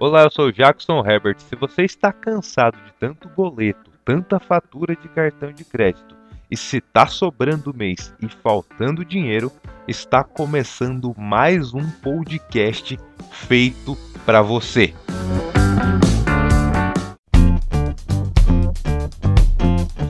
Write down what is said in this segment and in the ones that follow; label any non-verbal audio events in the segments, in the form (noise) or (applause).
Olá, eu sou Jackson Herbert. Se você está cansado de tanto boleto, tanta fatura de cartão de crédito, e se tá sobrando mês e faltando dinheiro, está começando mais um podcast feito para você.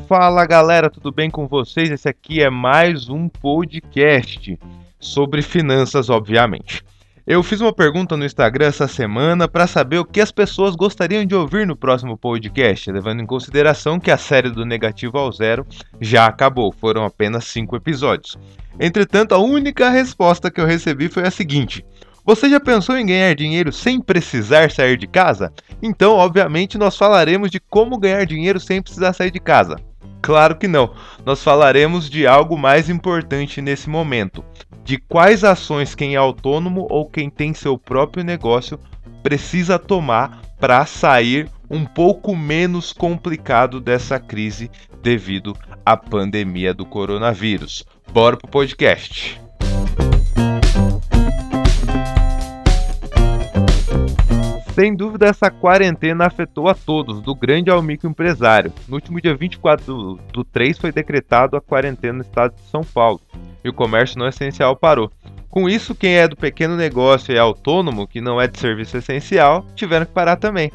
Fala galera, tudo bem com vocês? Esse aqui é mais um podcast sobre finanças, obviamente. Eu fiz uma pergunta no Instagram essa semana para saber o que as pessoas gostariam de ouvir no próximo podcast, levando em consideração que a série do Negativo ao Zero já acabou, foram apenas cinco episódios. Entretanto, a única resposta que eu recebi foi a seguinte: Você já pensou em ganhar dinheiro sem precisar sair de casa? Então, obviamente, nós falaremos de como ganhar dinheiro sem precisar sair de casa. Claro que não. Nós falaremos de algo mais importante nesse momento: de quais ações quem é autônomo ou quem tem seu próprio negócio precisa tomar para sair um pouco menos complicado dessa crise devido à pandemia do coronavírus. Bora pro podcast. Sem dúvida, essa quarentena afetou a todos, do grande ao microempresário. No último dia 24 do, do 3 foi decretado a quarentena no estado de São Paulo e o comércio não essencial parou. Com isso, quem é do pequeno negócio e é autônomo, que não é de serviço essencial, tiveram que parar também.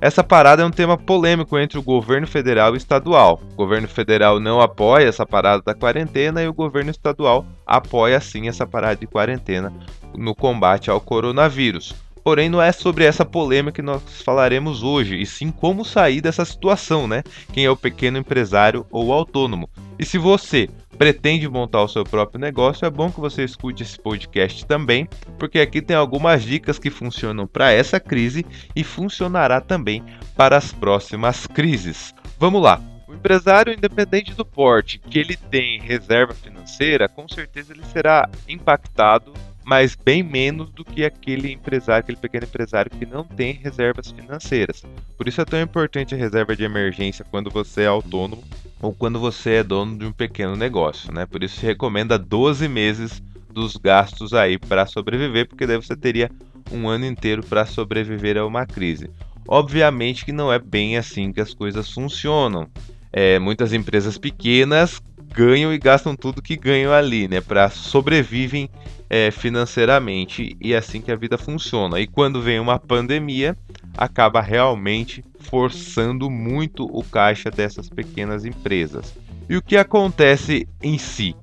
Essa parada é um tema polêmico entre o governo federal e estadual. O governo federal não apoia essa parada da quarentena e o governo estadual apoia sim essa parada de quarentena no combate ao coronavírus. Porém, não é sobre essa polêmica que nós falaremos hoje, e sim como sair dessa situação, né? Quem é o pequeno empresário ou autônomo. E se você pretende montar o seu próprio negócio, é bom que você escute esse podcast também, porque aqui tem algumas dicas que funcionam para essa crise e funcionará também para as próximas crises. Vamos lá. O empresário, independente do porte que ele tem reserva financeira, com certeza ele será impactado mas bem menos do que aquele empresário, aquele pequeno empresário que não tem reservas financeiras. Por isso é tão importante a reserva de emergência quando você é autônomo ou quando você é dono de um pequeno negócio, né? Por isso se recomenda 12 meses dos gastos aí para sobreviver, porque daí você teria um ano inteiro para sobreviver a uma crise. Obviamente que não é bem assim que as coisas funcionam. É, muitas empresas pequenas ganham e gastam tudo que ganham ali, né? Para sobrevivem é, financeiramente e é assim que a vida funciona. E quando vem uma pandemia, acaba realmente forçando muito o caixa dessas pequenas empresas. E o que acontece em si?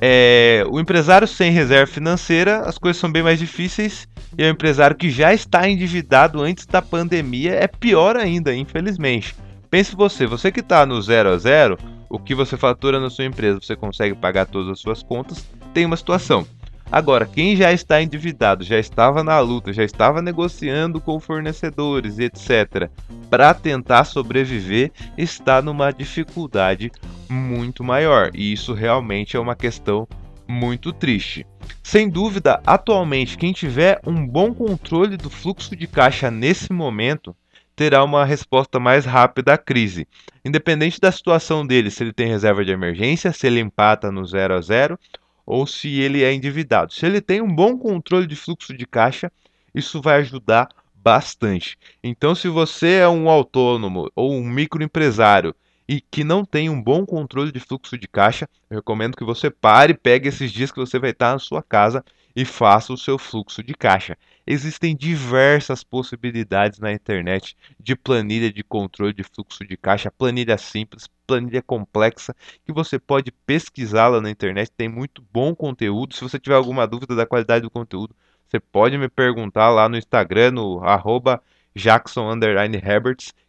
É, o empresário sem reserva financeira, as coisas são bem mais difíceis. E o empresário que já está endividado antes da pandemia é pior ainda, infelizmente. Pense você, você que está no zero a zero, o que você fatura na sua empresa, você consegue pagar todas as suas contas, tem uma situação. Agora, quem já está endividado, já estava na luta, já estava negociando com fornecedores, etc., para tentar sobreviver, está numa dificuldade muito maior. E isso realmente é uma questão muito triste. Sem dúvida, atualmente, quem tiver um bom controle do fluxo de caixa nesse momento terá uma resposta mais rápida à crise. Independente da situação dele, se ele tem reserva de emergência, se ele empata no 0 a 0 ou se ele é endividado. Se ele tem um bom controle de fluxo de caixa, isso vai ajudar bastante. Então, se você é um autônomo ou um microempresário e que não tem um bom controle de fluxo de caixa, eu recomendo que você pare, pegue esses dias que você vai estar na sua casa e faça o seu fluxo de caixa. Existem diversas possibilidades na internet de planilha de controle de fluxo de caixa, planilha simples, planilha complexa, que você pode pesquisá-la na internet, tem muito bom conteúdo. Se você tiver alguma dúvida da qualidade do conteúdo, você pode me perguntar lá no Instagram, no arroba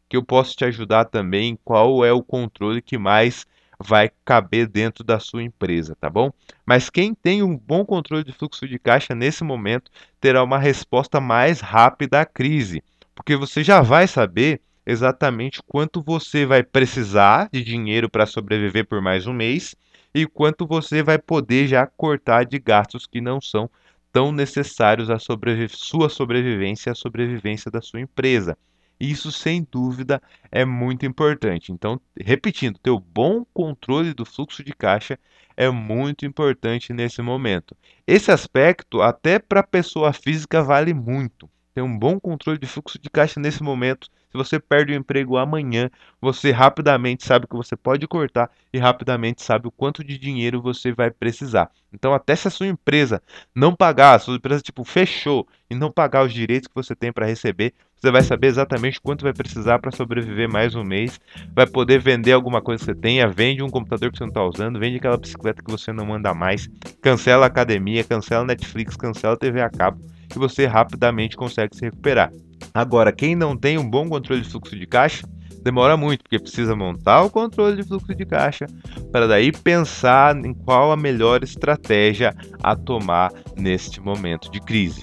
que eu posso te ajudar também qual é o controle que mais vai caber dentro da sua empresa, tá bom? Mas quem tem um bom controle de fluxo de caixa nesse momento terá uma resposta mais rápida à crise, porque você já vai saber exatamente quanto você vai precisar de dinheiro para sobreviver por mais um mês e quanto você vai poder já cortar de gastos que não são tão necessários à sobrevi sua sobrevivência e à sobrevivência da sua empresa. Isso, sem dúvida, é muito importante. Então, repetindo, ter o bom controle do fluxo de caixa é muito importante nesse momento. Esse aspecto, até para pessoa física, vale muito. ter um bom controle de fluxo de caixa nesse momento. Se você perde o emprego amanhã, você rapidamente sabe que você pode cortar e rapidamente sabe o quanto de dinheiro você vai precisar. Então, até se a sua empresa não pagar, a sua empresa tipo fechou e não pagar os direitos que você tem para receber, você vai saber exatamente quanto vai precisar para sobreviver mais um mês, vai poder vender alguma coisa que você tenha, vende um computador que você não está usando, vende aquela bicicleta que você não manda mais, cancela a academia, cancela Netflix, cancela TV a cabo e você rapidamente consegue se recuperar. Agora, quem não tem um bom controle de fluxo de caixa, demora muito, porque precisa montar o controle de fluxo de caixa para daí pensar em qual a melhor estratégia a tomar neste momento de crise.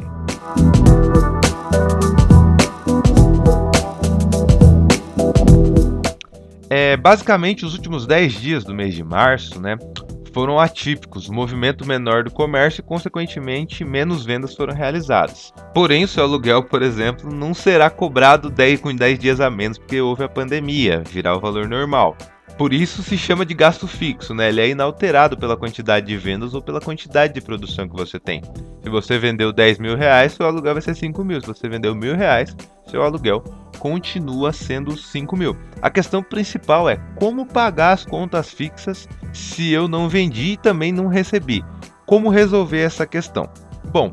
É, basicamente, os últimos 10 dias do mês de março, né, foram atípicos, movimento menor do comércio e, consequentemente, menos vendas foram realizadas. Porém, o seu aluguel, por exemplo, não será cobrado 10, com 10 dias a menos porque houve a pandemia, virá o valor normal. Por isso se chama de gasto fixo, né? Ele é inalterado pela quantidade de vendas ou pela quantidade de produção que você tem. Se você vendeu 10 mil reais, seu aluguel vai ser 5 mil. Se você vendeu mil reais, seu aluguel continua sendo 5 mil. A questão principal é como pagar as contas fixas se eu não vendi e também não recebi. Como resolver essa questão? Bom,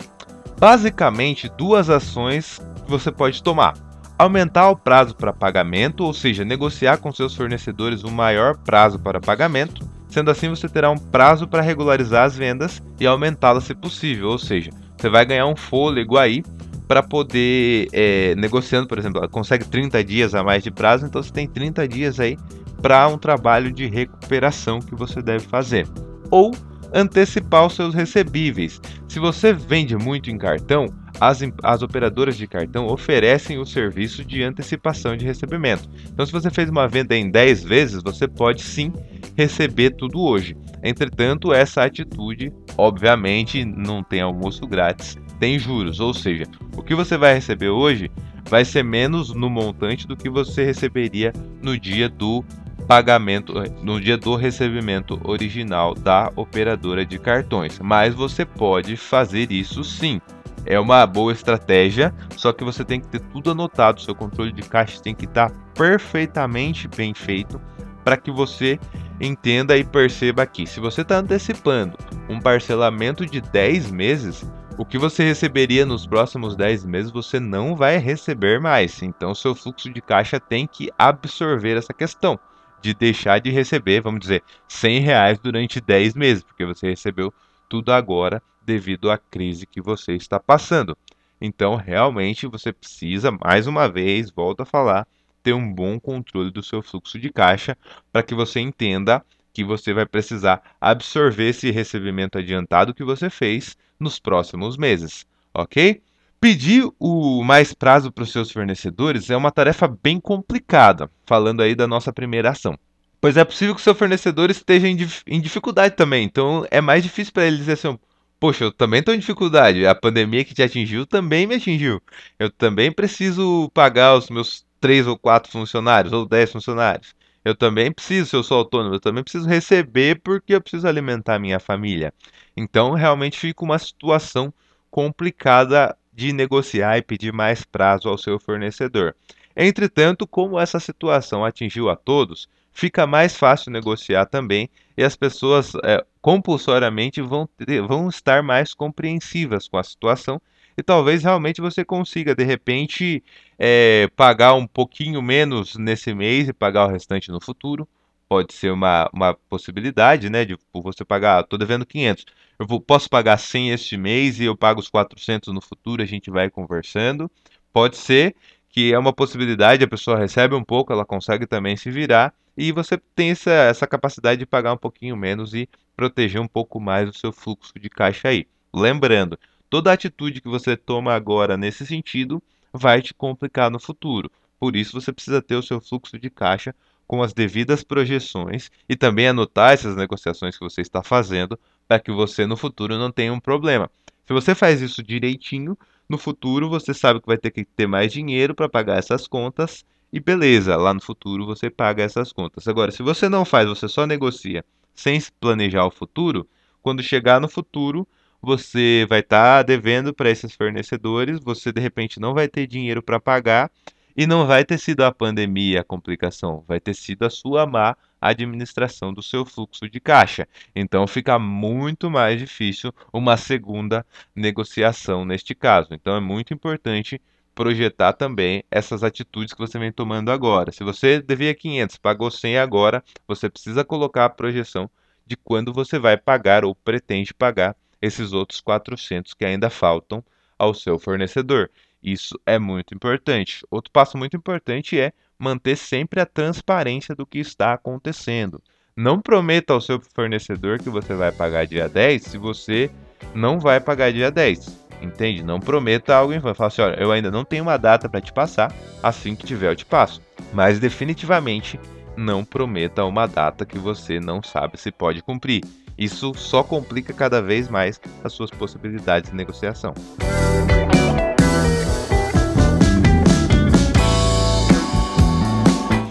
basicamente duas ações que você pode tomar aumentar o prazo para pagamento, ou seja, negociar com seus fornecedores um maior prazo para pagamento. Sendo assim, você terá um prazo para regularizar as vendas e aumentá-las se possível, ou seja, você vai ganhar um fôlego aí para poder, é, negociando, por exemplo, consegue 30 dias a mais de prazo, então você tem 30 dias aí para um trabalho de recuperação que você deve fazer. Ou antecipar os seus recebíveis. Se você vende muito em cartão, as, as operadoras de cartão oferecem o serviço de antecipação de recebimento. Então, se você fez uma venda em 10 vezes, você pode sim receber tudo hoje. Entretanto, essa atitude, obviamente, não tem almoço grátis, tem juros. Ou seja, o que você vai receber hoje vai ser menos no montante do que você receberia no dia do pagamento no dia do recebimento original da operadora de cartões. Mas você pode fazer isso sim é uma boa estratégia, só que você tem que ter tudo anotado, seu controle de caixa tem que estar perfeitamente bem feito para que você entenda e perceba que se você está antecipando um parcelamento de 10 meses, o que você receberia nos próximos 10 meses você não vai receber mais. Então seu fluxo de caixa tem que absorver essa questão de deixar de receber, vamos dizer, 100 reais durante 10 meses, porque você recebeu tudo agora devido à crise que você está passando. Então, realmente, você precisa, mais uma vez, volto a falar, ter um bom controle do seu fluxo de caixa para que você entenda que você vai precisar absorver esse recebimento adiantado que você fez nos próximos meses, ok? Pedir o mais prazo para os seus fornecedores é uma tarefa bem complicada, falando aí da nossa primeira ação. Pois é possível que o seu fornecedor esteja em, em dificuldade também, então é mais difícil para ele dizer assim: Poxa, eu também estou em dificuldade. A pandemia que te atingiu também me atingiu. Eu também preciso pagar os meus três ou quatro funcionários, ou dez funcionários. Eu também preciso, se eu sou autônomo, eu também preciso receber porque eu preciso alimentar minha família. Então, realmente fica uma situação complicada de negociar e pedir mais prazo ao seu fornecedor. Entretanto, como essa situação atingiu a todos, fica mais fácil negociar também e as pessoas é, compulsoriamente vão, ter, vão estar mais compreensivas com a situação e talvez realmente você consiga de repente é, pagar um pouquinho menos nesse mês e pagar o restante no futuro. Pode ser uma, uma possibilidade, né? De você pagar, estou devendo 500, eu vou, posso pagar 100 este mês e eu pago os 400 no futuro, a gente vai conversando. Pode ser que é uma possibilidade, a pessoa recebe um pouco, ela consegue também se virar e você tem essa, essa capacidade de pagar um pouquinho menos e proteger um pouco mais o seu fluxo de caixa aí. Lembrando, toda atitude que você toma agora nesse sentido vai te complicar no futuro. Por isso você precisa ter o seu fluxo de caixa com as devidas projeções e também anotar essas negociações que você está fazendo para que você no futuro não tenha um problema. Se você faz isso direitinho, no futuro você sabe que vai ter que ter mais dinheiro para pagar essas contas e beleza, lá no futuro você paga essas contas. Agora, se você não faz, você só negocia sem planejar o futuro, quando chegar no futuro, você vai estar tá devendo para esses fornecedores, você de repente não vai ter dinheiro para pagar e não vai ter sido a pandemia a complicação, vai ter sido a sua má administração do seu fluxo de caixa. Então fica muito mais difícil uma segunda negociação neste caso. Então é muito importante projetar também essas atitudes que você vem tomando agora. Se você devia 500, pagou 100 agora, você precisa colocar a projeção de quando você vai pagar ou pretende pagar esses outros 400 que ainda faltam ao seu fornecedor. Isso é muito importante. Outro passo muito importante é manter sempre a transparência do que está acontecendo. Não prometa ao seu fornecedor que você vai pagar dia 10 se você não vai pagar dia 10. Entende? Não prometa algo em vão. Fala assim, olha, eu ainda não tenho uma data para te passar, assim que tiver eu te passo. Mas definitivamente não prometa uma data que você não sabe se pode cumprir. Isso só complica cada vez mais as suas possibilidades de negociação.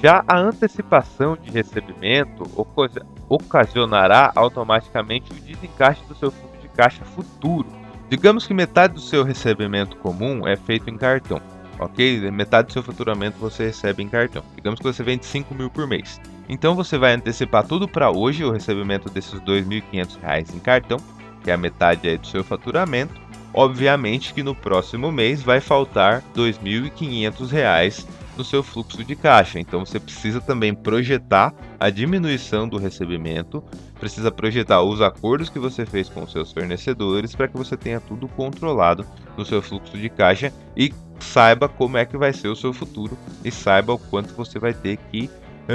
Já a antecipação de recebimento ocasionará automaticamente o desencaixe do seu fluxo de caixa futuro, Digamos que metade do seu recebimento comum é feito em cartão, ok? Metade do seu faturamento você recebe em cartão. Digamos que você vende 5 mil por mês. Então você vai antecipar tudo para hoje, o recebimento desses R$ 2.500 em cartão, que é a metade do seu faturamento. Obviamente que no próximo mês vai faltar R$ 2.500 no seu fluxo de caixa. Então você precisa também projetar a diminuição do recebimento, precisa projetar os acordos que você fez com seus fornecedores para que você tenha tudo controlado no seu fluxo de caixa e saiba como é que vai ser o seu futuro e saiba o quanto você vai ter que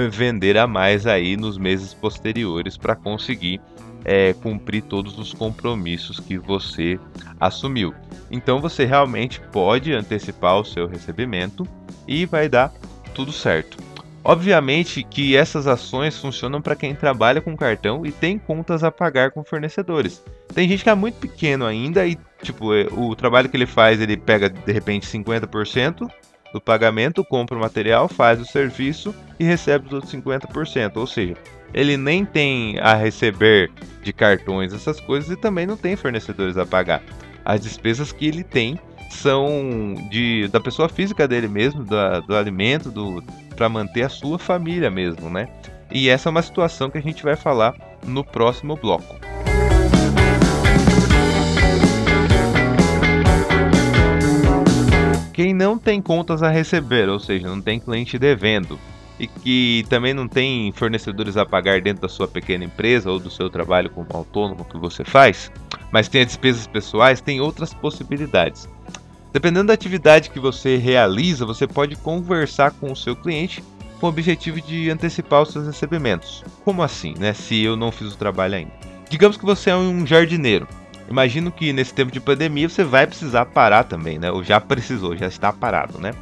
vender a mais aí nos meses posteriores para conseguir é, cumprir todos os compromissos que você assumiu. Então você realmente pode antecipar o seu recebimento e vai dar tudo certo. Obviamente que essas ações funcionam para quem trabalha com cartão e tem contas a pagar com fornecedores. Tem gente que é muito pequeno ainda e tipo, é, o trabalho que ele faz, ele pega de repente 50% do pagamento, compra o material, faz o serviço e recebe os outros 50%. Ou seja, ele nem tem a receber de cartões essas coisas e também não tem fornecedores a pagar. As despesas que ele tem são de da pessoa física dele mesmo, do, do alimento, do para manter a sua família mesmo, né? E essa é uma situação que a gente vai falar no próximo bloco. Quem não tem contas a receber, ou seja, não tem cliente devendo, e que também não tem fornecedores a pagar dentro da sua pequena empresa ou do seu trabalho como autônomo que você faz, mas tem despesas pessoais, tem outras possibilidades. Dependendo da atividade que você realiza, você pode conversar com o seu cliente com o objetivo de antecipar os seus recebimentos. Como assim, né? Se eu não fiz o trabalho ainda. Digamos que você é um jardineiro. Imagino que nesse tempo de pandemia você vai precisar parar também, né? Ou já precisou, já está parado, né?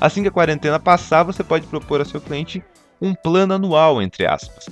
Assim que a quarentena passar, você pode propor a seu cliente um plano anual, entre aspas.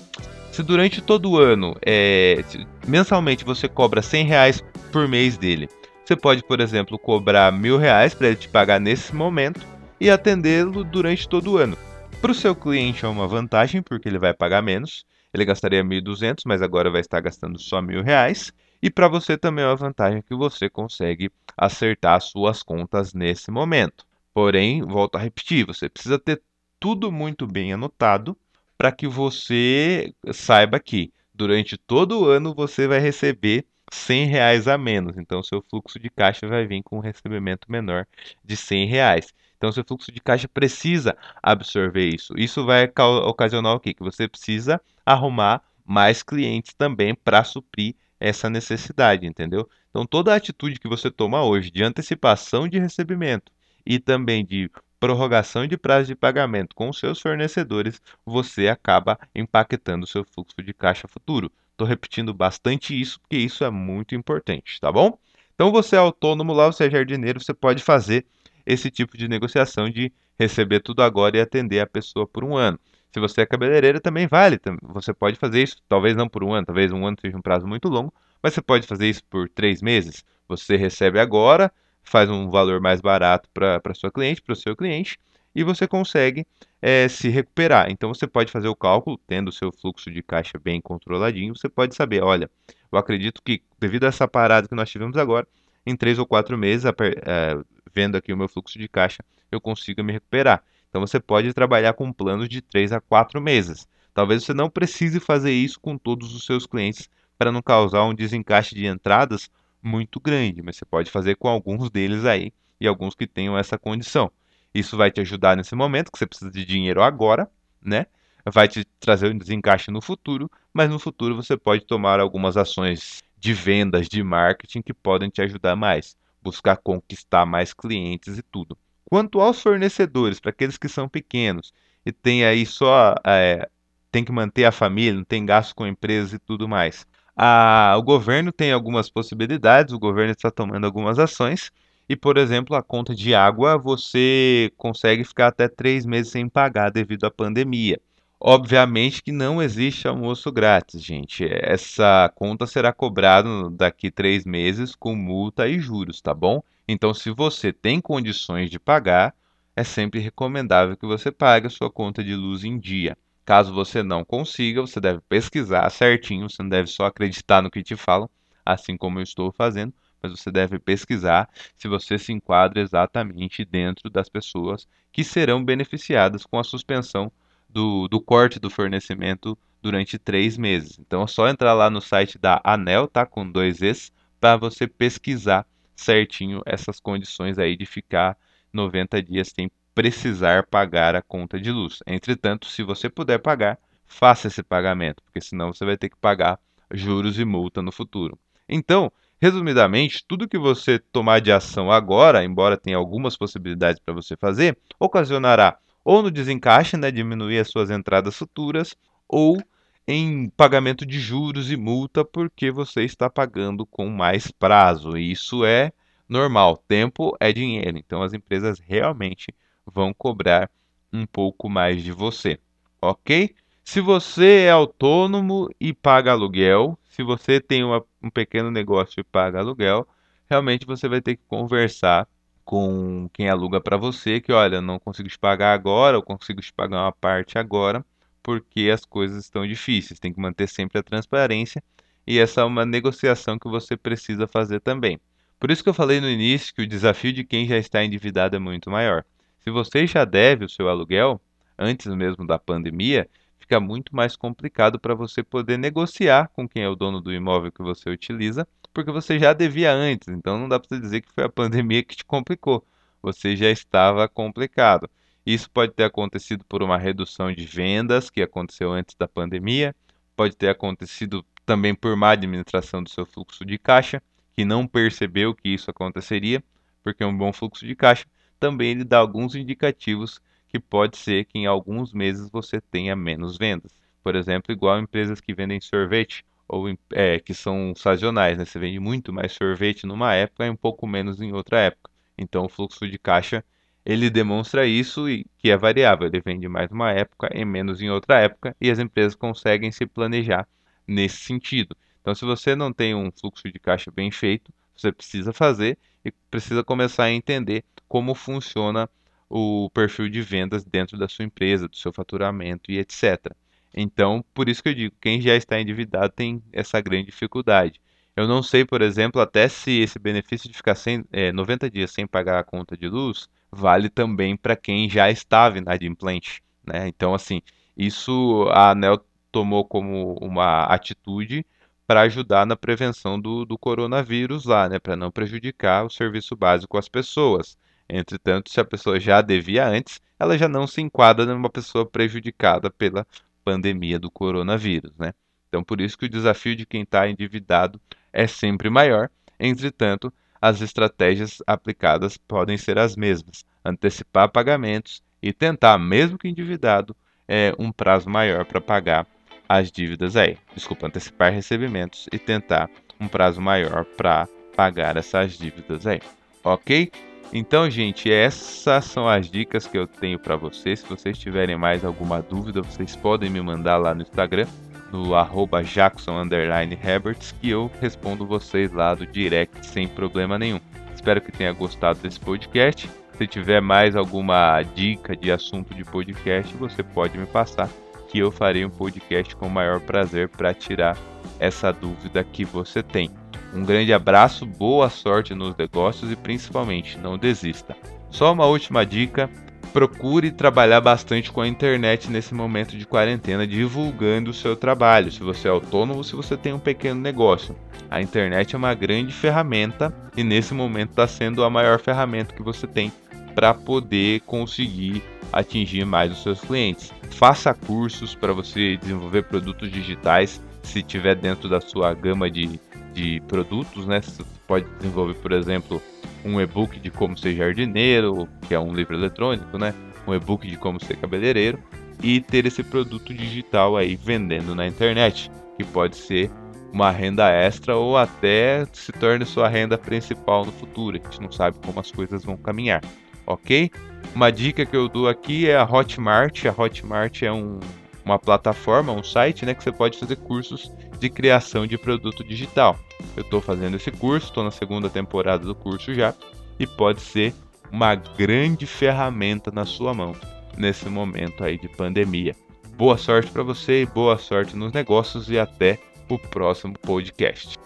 Se durante todo o ano, é, mensalmente, você cobra 100 reais por mês dele você pode, por exemplo, cobrar mil reais para ele te pagar nesse momento e atendê-lo durante todo o ano. Para o seu cliente é uma vantagem porque ele vai pagar menos. Ele gastaria 1.200, mas agora vai estar gastando só mil reais. E para você também é uma vantagem que você consegue acertar suas contas nesse momento. Porém, volto a repetir, você precisa ter tudo muito bem anotado para que você saiba que durante todo o ano você vai receber 100 reais a menos. Então, seu fluxo de caixa vai vir com um recebimento menor de 100 reais. Então, seu fluxo de caixa precisa absorver isso. Isso vai ocasionar o quê? Que você precisa arrumar mais clientes também para suprir essa necessidade, entendeu? Então, toda a atitude que você toma hoje de antecipação de recebimento e também de prorrogação de prazo de pagamento com seus fornecedores, você acaba impactando o seu fluxo de caixa futuro. Estou repetindo bastante isso, porque isso é muito importante, tá bom? Então, você é autônomo lá, você é jardineiro, você pode fazer esse tipo de negociação de receber tudo agora e atender a pessoa por um ano. Se você é cabeleireiro, também vale. Você pode fazer isso, talvez não por um ano, talvez um ano seja um prazo muito longo, mas você pode fazer isso por três meses. Você recebe agora, faz um valor mais barato para sua cliente, para o seu cliente, e você consegue é, se recuperar. Então você pode fazer o cálculo, tendo o seu fluxo de caixa bem controladinho, você pode saber, olha, Eu acredito que, devido a essa parada que nós tivemos agora, em três ou quatro meses, é, vendo aqui o meu fluxo de caixa, eu consiga me recuperar. Então você pode trabalhar com planos de três a quatro meses. Talvez você não precise fazer isso com todos os seus clientes para não causar um desencaixe de entradas muito grande, mas você pode fazer com alguns deles aí e alguns que tenham essa condição. Isso vai te ajudar nesse momento que você precisa de dinheiro agora, né? Vai te trazer um desencaixe no futuro, mas no futuro você pode tomar algumas ações de vendas, de marketing que podem te ajudar mais, buscar conquistar mais clientes e tudo. Quanto aos fornecedores, para aqueles que são pequenos e tem aí só é, tem que manter a família, não tem gasto com empresas e tudo mais. A, o governo tem algumas possibilidades, o governo está tomando algumas ações. E, por exemplo, a conta de água você consegue ficar até três meses sem pagar devido à pandemia. Obviamente que não existe almoço grátis, gente. Essa conta será cobrada daqui três meses com multa e juros, tá bom? Então, se você tem condições de pagar, é sempre recomendável que você pague a sua conta de luz em dia. Caso você não consiga, você deve pesquisar certinho, você não deve só acreditar no que te falam, assim como eu estou fazendo, mas você deve pesquisar se você se enquadra exatamente dentro das pessoas que serão beneficiadas com a suspensão do, do corte do fornecimento durante três meses. Então é só entrar lá no site da ANEL, tá? Com dois Es, para você pesquisar certinho essas condições aí de ficar 90 dias sem precisar pagar a conta de luz. Entretanto, se você puder pagar, faça esse pagamento, porque senão você vai ter que pagar juros e multa no futuro. Então, resumidamente, tudo que você tomar de ação agora, embora tenha algumas possibilidades para você fazer, ocasionará ou no desencaixe, né, diminuir as suas entradas futuras, ou em pagamento de juros e multa porque você está pagando com mais prazo. E isso é normal. Tempo é dinheiro. Então as empresas realmente vão cobrar um pouco mais de você, ok? Se você é autônomo e paga aluguel, se você tem uma, um pequeno negócio e paga aluguel, realmente você vai ter que conversar com quem aluga para você, que olha, não consigo te pagar agora, ou consigo te pagar uma parte agora, porque as coisas estão difíceis. Tem que manter sempre a transparência e essa é uma negociação que você precisa fazer também. Por isso que eu falei no início que o desafio de quem já está endividado é muito maior. Se você já deve o seu aluguel, antes mesmo da pandemia, fica muito mais complicado para você poder negociar com quem é o dono do imóvel que você utiliza, porque você já devia antes. Então não dá para dizer que foi a (laughs) pandemia que te complicou. Você já estava complicado. Isso pode ter acontecido por uma redução de vendas que aconteceu antes da pandemia, pode ter acontecido também por má administração do seu fluxo de caixa, que não percebeu que isso aconteceria, porque um bom fluxo de caixa também ele dá alguns indicativos que pode ser que em alguns meses você tenha menos vendas. Por exemplo, igual empresas que vendem sorvete ou é, que são sazonais, né? Você vende muito mais sorvete numa época e um pouco menos em outra época. Então o fluxo de caixa ele demonstra isso e que é variável. Ele vende mais numa época e menos em outra época e as empresas conseguem se planejar nesse sentido. Então, se você não tem um fluxo de caixa bem feito, você precisa fazer e precisa começar a entender como funciona o perfil de vendas dentro da sua empresa, do seu faturamento e etc. Então, por isso que eu digo, quem já está endividado tem essa grande dificuldade. Eu não sei, por exemplo, até se esse benefício de ficar sem, é, 90 dias sem pagar a conta de luz vale também para quem já estava inadimplente. Né? Então, assim, isso a ANEL tomou como uma atitude para ajudar na prevenção do, do coronavírus lá, né? para não prejudicar o serviço básico às pessoas. Entretanto, se a pessoa já devia antes, ela já não se enquadra numa pessoa prejudicada pela pandemia do coronavírus, né? Então, por isso que o desafio de quem está endividado é sempre maior. Entretanto, as estratégias aplicadas podem ser as mesmas: antecipar pagamentos e tentar, mesmo que endividado, é, um prazo maior para pagar as dívidas aí. Desculpa, antecipar recebimentos e tentar um prazo maior para pagar essas dívidas aí. Ok? Então, gente, essas são as dicas que eu tenho para vocês. Se vocês tiverem mais alguma dúvida, vocês podem me mandar lá no Instagram, no arroba que eu respondo vocês lá do direct sem problema nenhum. Espero que tenha gostado desse podcast. Se tiver mais alguma dica de assunto de podcast, você pode me passar que eu farei um podcast com o maior prazer para tirar essa dúvida que você tem. Um grande abraço, boa sorte nos negócios e principalmente não desista. Só uma última dica: procure trabalhar bastante com a internet nesse momento de quarentena, divulgando o seu trabalho. Se você é autônomo, se você tem um pequeno negócio, a internet é uma grande ferramenta e nesse momento está sendo a maior ferramenta que você tem para poder conseguir atingir mais os seus clientes. Faça cursos para você desenvolver produtos digitais, se tiver dentro da sua gama de, de produtos, né? Você pode desenvolver, por exemplo, um e-book de como ser jardineiro, que é um livro eletrônico, né? Um e-book de como ser cabeleireiro e ter esse produto digital aí vendendo na internet, que pode ser uma renda extra ou até se torne sua renda principal no futuro. A gente não sabe como as coisas vão caminhar, ok? Uma dica que eu dou aqui é a Hotmart. A Hotmart é um, uma plataforma, um site, né, que você pode fazer cursos de criação de produto digital. Eu estou fazendo esse curso, estou na segunda temporada do curso já, e pode ser uma grande ferramenta na sua mão nesse momento aí de pandemia. Boa sorte para você e boa sorte nos negócios e até o próximo podcast.